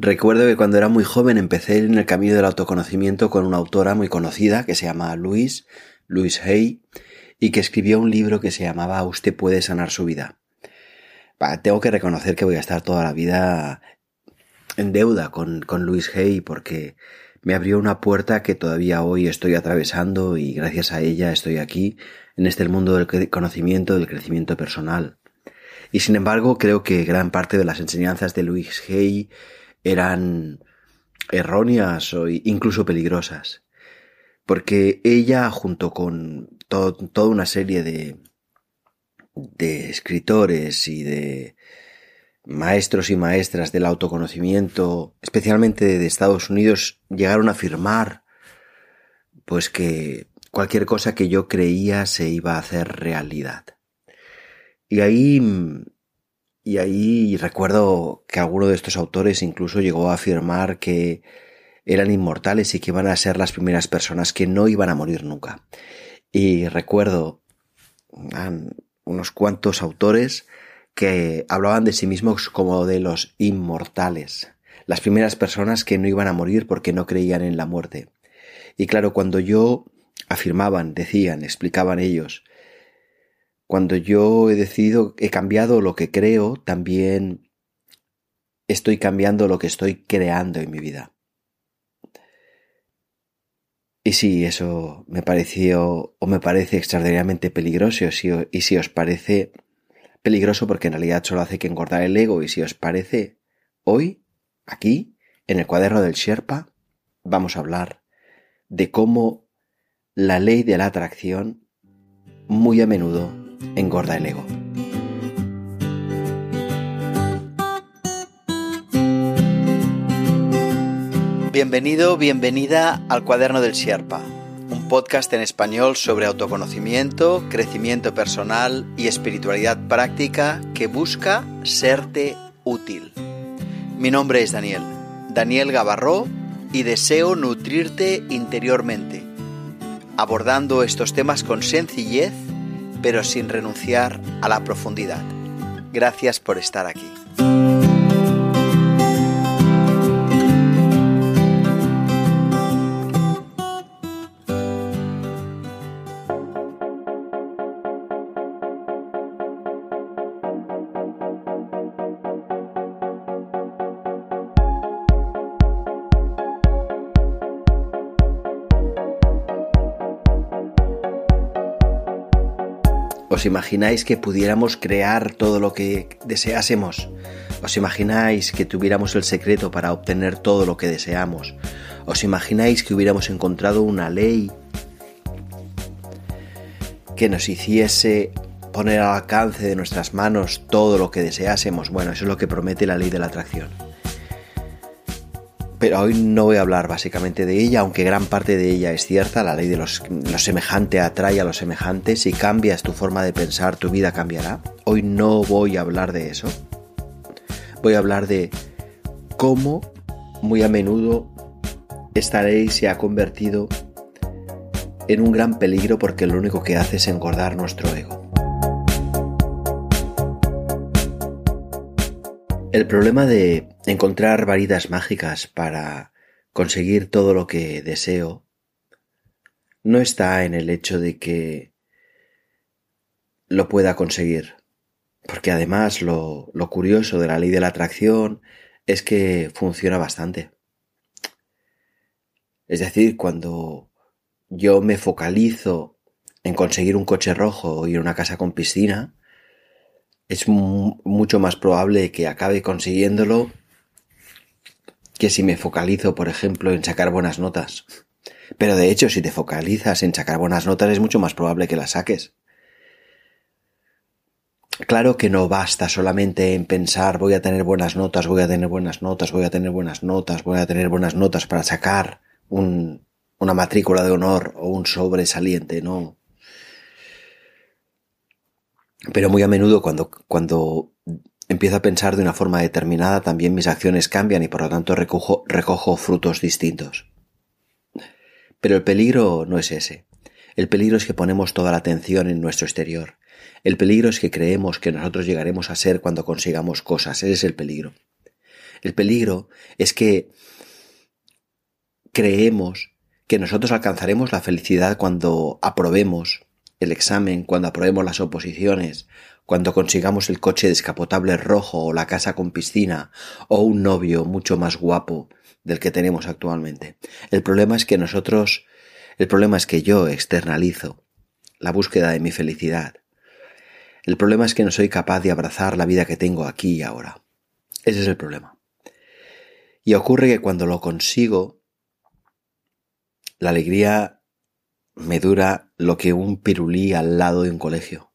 Recuerdo que cuando era muy joven empecé en el camino del autoconocimiento con una autora muy conocida que se llama Louise, Louise Hay, y que escribió un libro que se llamaba Usted puede sanar su vida. tengo que reconocer que voy a estar toda la vida en deuda con, con Louise Hay porque me abrió una puerta que todavía hoy estoy atravesando y gracias a ella estoy aquí en este mundo del conocimiento, del crecimiento personal. Y sin embargo creo que gran parte de las enseñanzas de Louise Hay eran erróneas o incluso peligrosas. Porque ella, junto con toda una serie de, de escritores y de maestros y maestras del autoconocimiento, especialmente de Estados Unidos, llegaron a afirmar pues que cualquier cosa que yo creía se iba a hacer realidad. Y ahí y ahí recuerdo que alguno de estos autores incluso llegó a afirmar que eran inmortales y que iban a ser las primeras personas que no iban a morir nunca. Y recuerdo unos cuantos autores que hablaban de sí mismos como de los inmortales, las primeras personas que no iban a morir porque no creían en la muerte. Y claro, cuando yo afirmaban, decían, explicaban ellos cuando yo he decidido, he cambiado lo que creo, también estoy cambiando lo que estoy creando en mi vida. Y sí, eso me pareció o me parece extraordinariamente peligroso y si os parece peligroso porque en realidad solo hace que engordar el ego y si os parece, hoy, aquí, en el cuaderno del Sherpa, vamos a hablar de cómo la ley de la atracción muy a menudo engorda el ego. Bienvenido, bienvenida al Cuaderno del Sherpa, un podcast en español sobre autoconocimiento, crecimiento personal y espiritualidad práctica que busca serte útil. Mi nombre es Daniel, Daniel Gavarró, y deseo nutrirte interiormente, abordando estos temas con sencillez pero sin renunciar a la profundidad. Gracias por estar aquí. ¿Os imagináis que pudiéramos crear todo lo que deseásemos? ¿Os imagináis que tuviéramos el secreto para obtener todo lo que deseamos? ¿Os imagináis que hubiéramos encontrado una ley que nos hiciese poner al alcance de nuestras manos todo lo que deseásemos? Bueno, eso es lo que promete la ley de la atracción. Pero hoy no voy a hablar básicamente de ella, aunque gran parte de ella es cierta, la ley de los, lo semejante atrae a lo semejante, si cambias tu forma de pensar, tu vida cambiará. Hoy no voy a hablar de eso. Voy a hablar de cómo muy a menudo esta ley se ha convertido en un gran peligro porque lo único que hace es engordar nuestro ego. El problema de encontrar varitas mágicas para conseguir todo lo que deseo no está en el hecho de que lo pueda conseguir, porque además lo, lo curioso de la ley de la atracción es que funciona bastante. Es decir, cuando yo me focalizo en conseguir un coche rojo y una casa con piscina, es mucho más probable que acabe consiguiéndolo que si me focalizo, por ejemplo, en sacar buenas notas. Pero de hecho, si te focalizas en sacar buenas notas, es mucho más probable que las saques. Claro que no basta solamente en pensar voy a tener buenas notas, voy a tener buenas notas, voy a tener buenas notas, voy a tener buenas notas para sacar un, una matrícula de honor o un sobresaliente, no. Pero muy a menudo cuando, cuando empiezo a pensar de una forma determinada, también mis acciones cambian y por lo tanto recojo, recojo frutos distintos. Pero el peligro no es ese. El peligro es que ponemos toda la atención en nuestro exterior. El peligro es que creemos que nosotros llegaremos a ser cuando consigamos cosas. Ese es el peligro. El peligro es que creemos que nosotros alcanzaremos la felicidad cuando aprobemos el examen, cuando aprobemos las oposiciones, cuando consigamos el coche descapotable rojo o la casa con piscina o un novio mucho más guapo del que tenemos actualmente. El problema es que nosotros, el problema es que yo externalizo la búsqueda de mi felicidad. El problema es que no soy capaz de abrazar la vida que tengo aquí y ahora. Ese es el problema. Y ocurre que cuando lo consigo, la alegría me dura lo que un pirulí al lado de un colegio.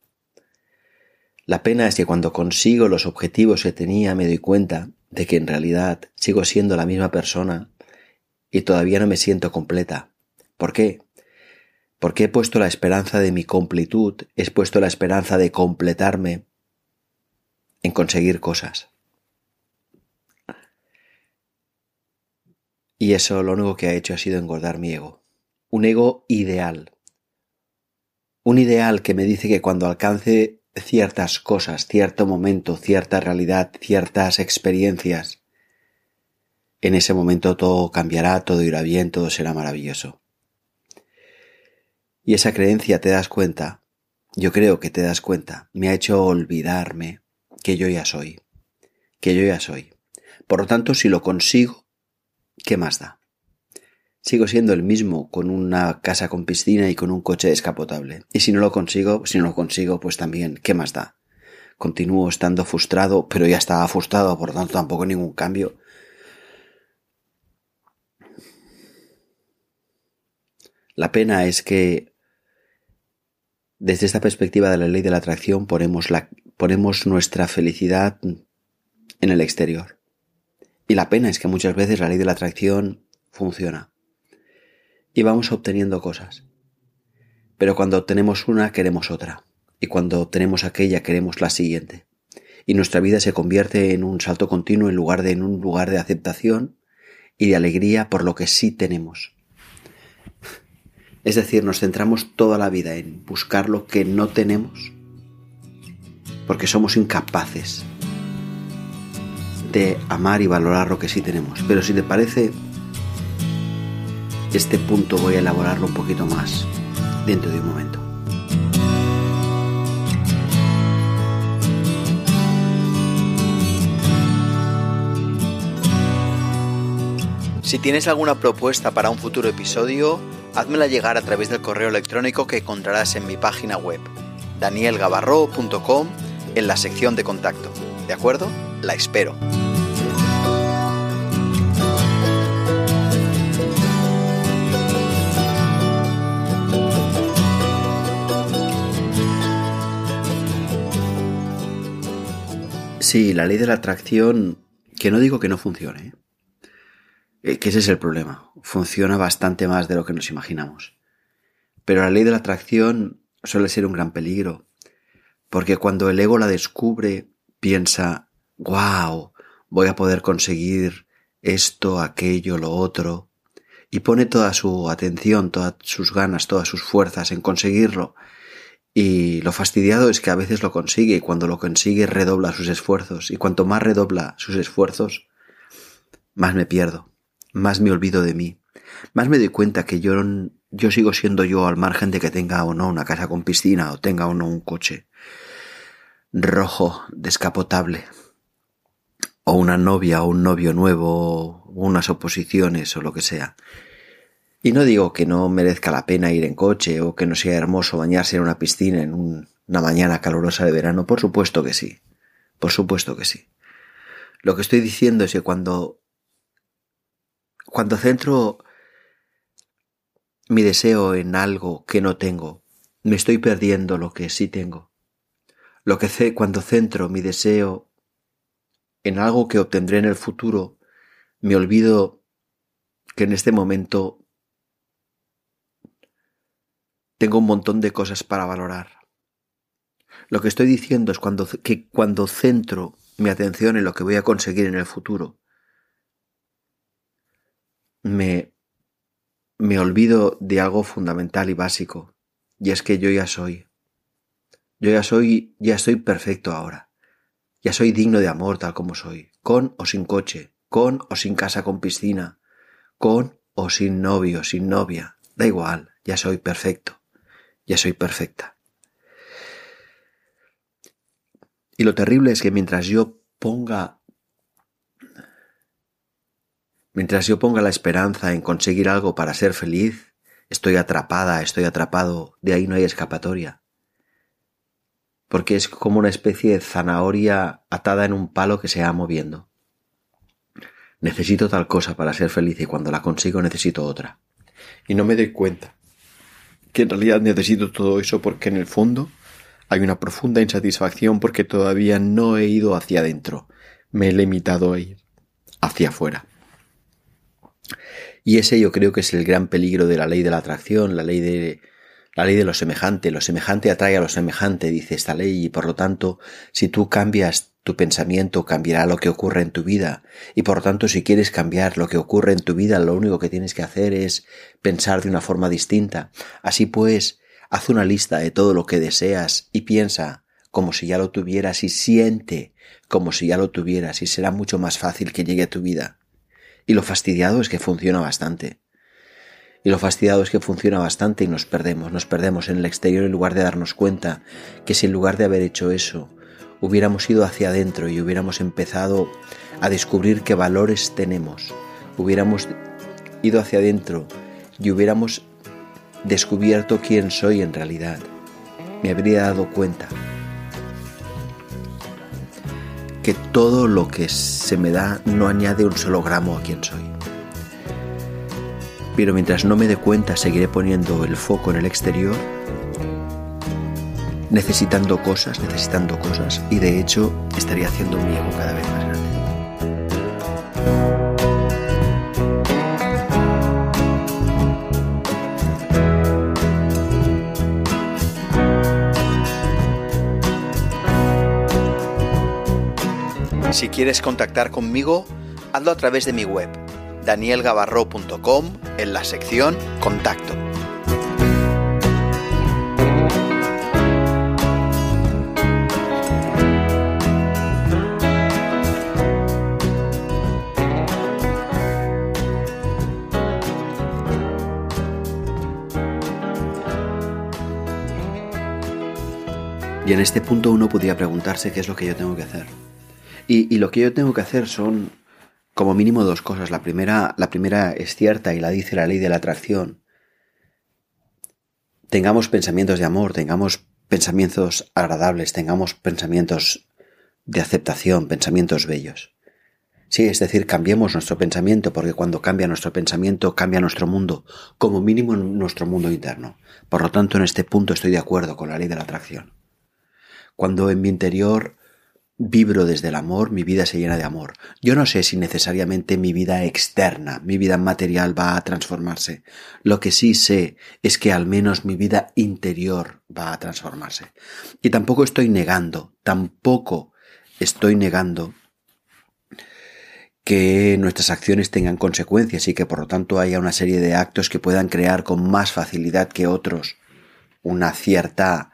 La pena es que cuando consigo los objetivos que tenía me doy cuenta de que en realidad sigo siendo la misma persona y todavía no me siento completa. ¿Por qué? Porque he puesto la esperanza de mi completud, he puesto la esperanza de completarme en conseguir cosas. Y eso lo único que ha hecho ha sido engordar mi ego. Un ego ideal. Un ideal que me dice que cuando alcance ciertas cosas, cierto momento, cierta realidad, ciertas experiencias, en ese momento todo cambiará, todo irá bien, todo será maravilloso. Y esa creencia te das cuenta, yo creo que te das cuenta, me ha hecho olvidarme que yo ya soy, que yo ya soy. Por lo tanto, si lo consigo, ¿qué más da? Sigo siendo el mismo con una casa con piscina y con un coche descapotable. Y si no lo consigo, si no lo consigo, pues también, ¿qué más da? Continúo estando frustrado, pero ya estaba frustrado, por lo tanto tampoco ningún cambio. La pena es que desde esta perspectiva de la ley de la atracción ponemos, ponemos nuestra felicidad en el exterior. Y la pena es que muchas veces la ley de la atracción funciona. Y vamos obteniendo cosas. Pero cuando obtenemos una queremos otra. Y cuando obtenemos aquella queremos la siguiente. Y nuestra vida se convierte en un salto continuo en lugar de en un lugar de aceptación y de alegría por lo que sí tenemos. Es decir, nos centramos toda la vida en buscar lo que no tenemos porque somos incapaces de amar y valorar lo que sí tenemos. Pero si te parece, este punto voy a elaborarlo un poquito más dentro de un momento. Si tienes alguna propuesta para un futuro episodio, házmela llegar a través del correo electrónico que encontrarás en mi página web, danielgavarro.com, en la sección de contacto. ¿De acuerdo? La espero. Sí, la ley de la atracción, que no digo que no funcione, ¿eh? que ese es el problema. Funciona bastante más de lo que nos imaginamos. Pero la ley de la atracción suele ser un gran peligro, porque cuando el ego la descubre, piensa, wow, voy a poder conseguir esto, aquello, lo otro, y pone toda su atención, todas sus ganas, todas sus fuerzas en conseguirlo, y lo fastidiado es que a veces lo consigue y cuando lo consigue redobla sus esfuerzos y cuanto más redobla sus esfuerzos, más me pierdo, más me olvido de mí, más me doy cuenta que yo, yo sigo siendo yo al margen de que tenga o no una casa con piscina o tenga o no un coche rojo descapotable o una novia o un novio nuevo o unas oposiciones o lo que sea. Y no digo que no merezca la pena ir en coche o que no sea hermoso bañarse en una piscina en una mañana calurosa de verano, por supuesto que sí, por supuesto que sí. Lo que estoy diciendo es que cuando, cuando centro mi deseo en algo que no tengo, me estoy perdiendo lo que sí tengo. Lo que sé cuando centro mi deseo en algo que obtendré en el futuro, me olvido que en este momento tengo un montón de cosas para valorar. Lo que estoy diciendo es cuando, que cuando centro mi atención en lo que voy a conseguir en el futuro, me, me olvido de algo fundamental y básico, y es que yo ya soy. Yo ya soy, ya soy perfecto ahora. Ya soy digno de amor tal como soy, con o sin coche, con o sin casa con piscina, con o sin novio, sin novia, da igual, ya soy perfecto, ya soy perfecta. Y lo terrible es que mientras yo ponga mientras yo ponga la esperanza en conseguir algo para ser feliz, estoy atrapada, estoy atrapado, de ahí no hay escapatoria. Porque es como una especie de zanahoria atada en un palo que se va moviendo. Necesito tal cosa para ser feliz y cuando la consigo necesito otra. Y no me doy cuenta que en realidad necesito todo eso porque en el fondo hay una profunda insatisfacción porque todavía no he ido hacia adentro. Me he limitado a ir hacia afuera. Y ese yo creo que es el gran peligro de la ley de la atracción, la ley de la ley de lo semejante. Lo semejante atrae a lo semejante, dice esta ley, y por lo tanto, si tú cambias tu pensamiento, cambiará lo que ocurre en tu vida. Y por tanto, si quieres cambiar lo que ocurre en tu vida, lo único que tienes que hacer es pensar de una forma distinta. Así pues, haz una lista de todo lo que deseas y piensa como si ya lo tuvieras y siente como si ya lo tuvieras y será mucho más fácil que llegue a tu vida. Y lo fastidiado es que funciona bastante. Y lo fastidiado es que funciona bastante y nos perdemos, nos perdemos en el exterior en lugar de darnos cuenta que si en lugar de haber hecho eso hubiéramos ido hacia adentro y hubiéramos empezado a descubrir qué valores tenemos, hubiéramos ido hacia adentro y hubiéramos descubierto quién soy en realidad, me habría dado cuenta que todo lo que se me da no añade un solo gramo a quien soy. Pero mientras no me dé cuenta seguiré poniendo el foco en el exterior, necesitando cosas, necesitando cosas, y de hecho estaría haciendo mi ego cada vez más grande. Si quieres contactar conmigo, hazlo a través de mi web, danielgavarro.com, en la sección Contacto. En este punto uno podría preguntarse qué es lo que yo tengo que hacer. Y, lo que yo tengo que hacer son como mínimo dos cosas. La primera, la primera es cierta y la dice la ley de la atracción. Tengamos pensamientos de amor, tengamos pensamientos agradables, tengamos pensamientos de aceptación, pensamientos bellos. Sí, es decir, cambiemos nuestro pensamiento, porque cuando cambia nuestro pensamiento, cambia nuestro mundo, como mínimo nuestro mundo interno. Por lo tanto, en este punto estoy de acuerdo con la ley de la atracción. Cuando en mi interior vibro desde el amor, mi vida se llena de amor. Yo no sé si necesariamente mi vida externa, mi vida material va a transformarse. Lo que sí sé es que al menos mi vida interior va a transformarse. Y tampoco estoy negando, tampoco estoy negando que nuestras acciones tengan consecuencias y que por lo tanto haya una serie de actos que puedan crear con más facilidad que otros una cierta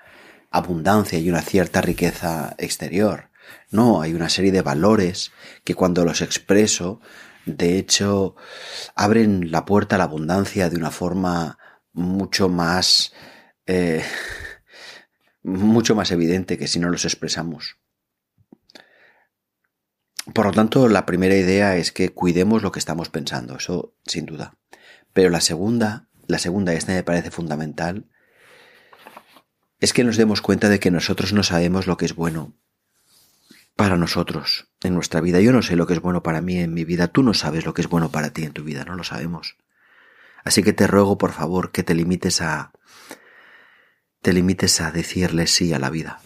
abundancia y una cierta riqueza exterior. No, hay una serie de valores que cuando los expreso, de hecho, abren la puerta a la abundancia de una forma mucho más, eh, mucho más evidente que si no los expresamos. Por lo tanto, la primera idea es que cuidemos lo que estamos pensando, eso sin duda. Pero la segunda, la segunda, esta me parece fundamental, es que nos demos cuenta de que nosotros no sabemos lo que es bueno para nosotros en nuestra vida. Yo no sé lo que es bueno para mí en mi vida, tú no sabes lo que es bueno para ti en tu vida, no lo sabemos. Así que te ruego, por favor, que te limites a te limites a decirle sí a la vida.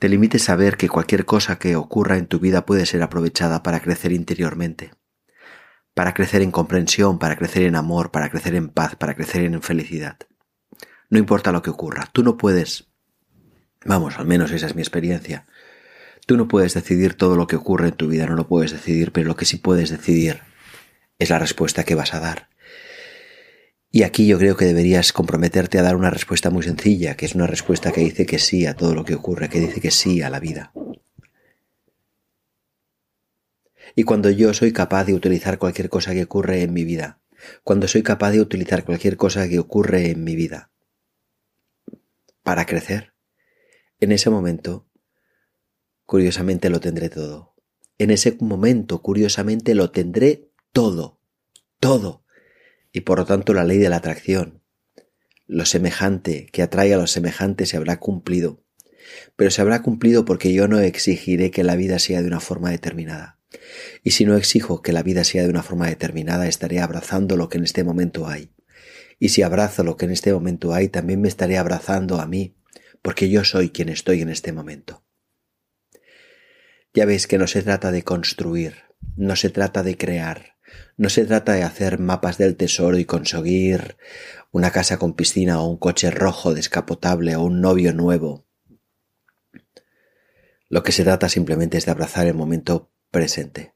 Te limites a ver que cualquier cosa que ocurra en tu vida puede ser aprovechada para crecer interiormente, para crecer en comprensión, para crecer en amor, para crecer en paz, para crecer en felicidad. No importa lo que ocurra, tú no puedes Vamos, al menos esa es mi experiencia. Tú no puedes decidir todo lo que ocurre en tu vida, no lo puedes decidir, pero lo que sí puedes decidir es la respuesta que vas a dar. Y aquí yo creo que deberías comprometerte a dar una respuesta muy sencilla, que es una respuesta que dice que sí a todo lo que ocurre, que dice que sí a la vida. Y cuando yo soy capaz de utilizar cualquier cosa que ocurre en mi vida, cuando soy capaz de utilizar cualquier cosa que ocurre en mi vida para crecer, en ese momento, curiosamente lo tendré todo. En ese momento, curiosamente, lo tendré todo. Todo. Y por lo tanto, la ley de la atracción, lo semejante que atrae a lo semejante se habrá cumplido. Pero se habrá cumplido porque yo no exigiré que la vida sea de una forma determinada. Y si no exijo que la vida sea de una forma determinada, estaré abrazando lo que en este momento hay. Y si abrazo lo que en este momento hay, también me estaré abrazando a mí, porque yo soy quien estoy en este momento. Ya veis que no se trata de construir, no se trata de crear, no se trata de hacer mapas del tesoro y conseguir una casa con piscina o un coche rojo descapotable o un novio nuevo. Lo que se trata simplemente es de abrazar el momento presente.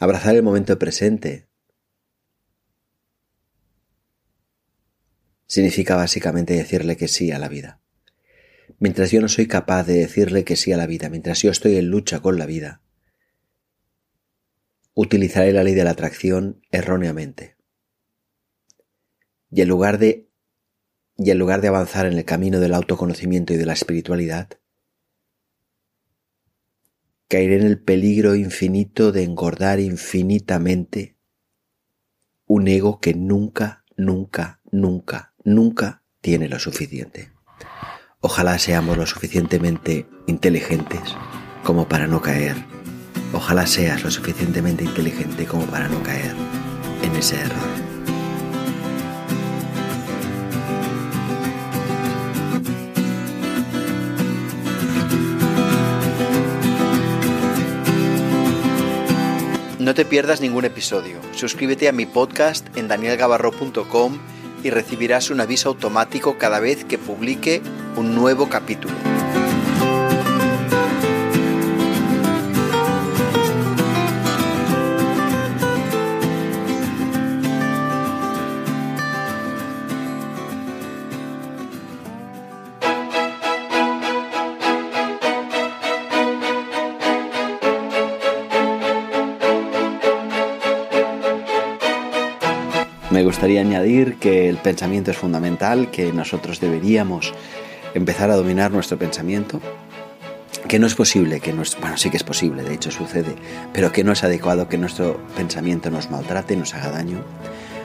Abrazar el momento presente significa básicamente decirle que sí a la vida. Mientras yo no soy capaz de decirle que sí a la vida, mientras yo estoy en lucha con la vida, utilizaré la ley de la atracción erróneamente. Y en lugar de y en lugar de avanzar en el camino del autoconocimiento y de la espiritualidad, caeré en el peligro infinito de engordar infinitamente un ego que nunca, nunca, nunca, nunca tiene lo suficiente. Ojalá seamos lo suficientemente inteligentes como para no caer Ojalá seas lo suficientemente inteligente como para no caer en ese error. No te pierdas ningún episodio. Suscríbete a mi podcast en danielgabarro.com y recibirás un aviso automático cada vez que publique un nuevo capítulo. Me gustaría añadir que el pensamiento es fundamental, que nosotros deberíamos empezar a dominar nuestro pensamiento, que no es posible que nuestro, bueno, sí que es posible, de hecho sucede, pero que no es adecuado que nuestro pensamiento nos maltrate, nos haga daño.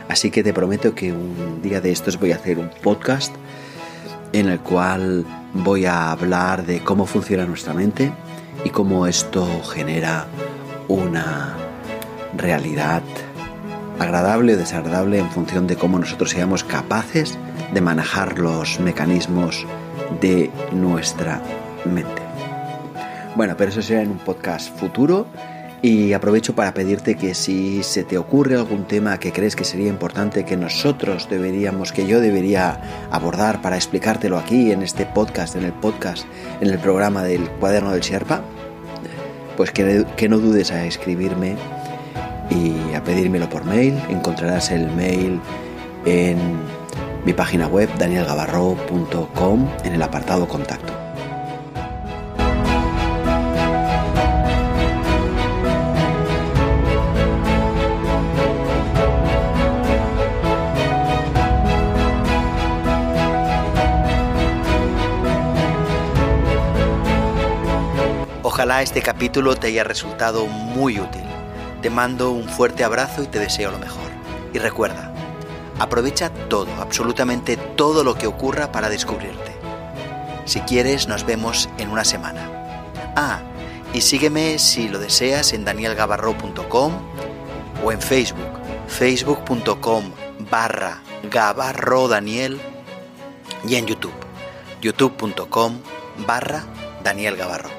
Así que te prometo que un día de estos voy a hacer un podcast en el cual voy a hablar de cómo funciona nuestra mente y cómo esto genera una realidad agradable o desagradable en función de cómo nosotros seamos capaces de manejar los mecanismos de nuestra mente. Bueno, pero eso será en un podcast futuro y aprovecho para pedirte que si se te ocurre algún tema que crees que sería importante que nosotros deberíamos, que yo debería abordar para explicártelo aquí en este podcast, en el podcast, en el programa del cuaderno del Sherpa, pues que, que no dudes a escribirme y a pedírmelo por mail. Encontrarás el mail en mi página web danielgabarro.com en el apartado contacto. Ojalá este capítulo te haya resultado muy útil. Te mando un fuerte abrazo y te deseo lo mejor. Y recuerda, aprovecha todo, absolutamente todo lo que ocurra para descubrirte. Si quieres, nos vemos en una semana. Ah, y sígueme si lo deseas en danielgabarro.com o en Facebook, facebook.com barra Gabarro Daniel y en YouTube, youtube.com barra Daniel Gabarro.